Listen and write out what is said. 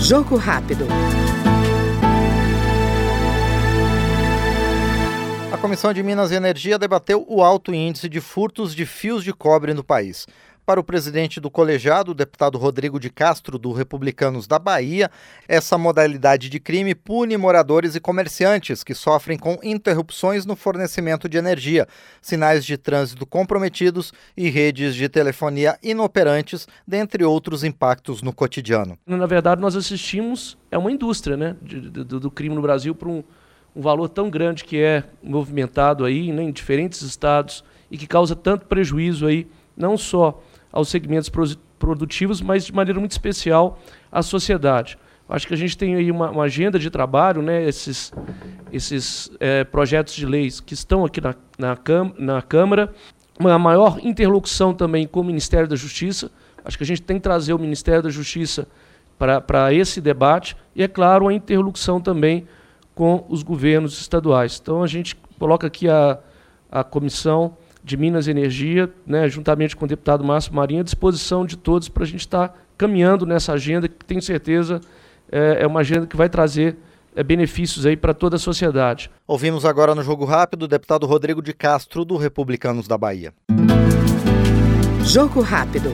Jogo rápido. A Comissão de Minas e Energia debateu o alto índice de furtos de fios de cobre no país. Para o presidente do colegiado, o deputado Rodrigo de Castro, do Republicanos da Bahia, essa modalidade de crime pune moradores e comerciantes que sofrem com interrupções no fornecimento de energia, sinais de trânsito comprometidos e redes de telefonia inoperantes, dentre outros impactos no cotidiano. Na verdade, nós assistimos, é uma indústria né, do, do crime no Brasil para um, um valor tão grande que é movimentado aí né, em diferentes estados e que causa tanto prejuízo aí, não só aos segmentos produtivos, mas de maneira muito especial à sociedade. Acho que a gente tem aí uma, uma agenda de trabalho, né, esses, esses é, projetos de leis que estão aqui na, na, na Câmara, uma maior interlocução também com o Ministério da Justiça. Acho que a gente tem que trazer o Ministério da Justiça para esse debate e, é claro, a interlocução também com os governos estaduais. Então, a gente coloca aqui a, a comissão de Minas e Energia, né, juntamente com o deputado Márcio Marinho, à disposição de todos para a gente estar tá caminhando nessa agenda, que tenho certeza é, é uma agenda que vai trazer é, benefícios aí para toda a sociedade. Ouvimos agora no Jogo Rápido o deputado Rodrigo de Castro, do Republicanos da Bahia. Jogo Rápido.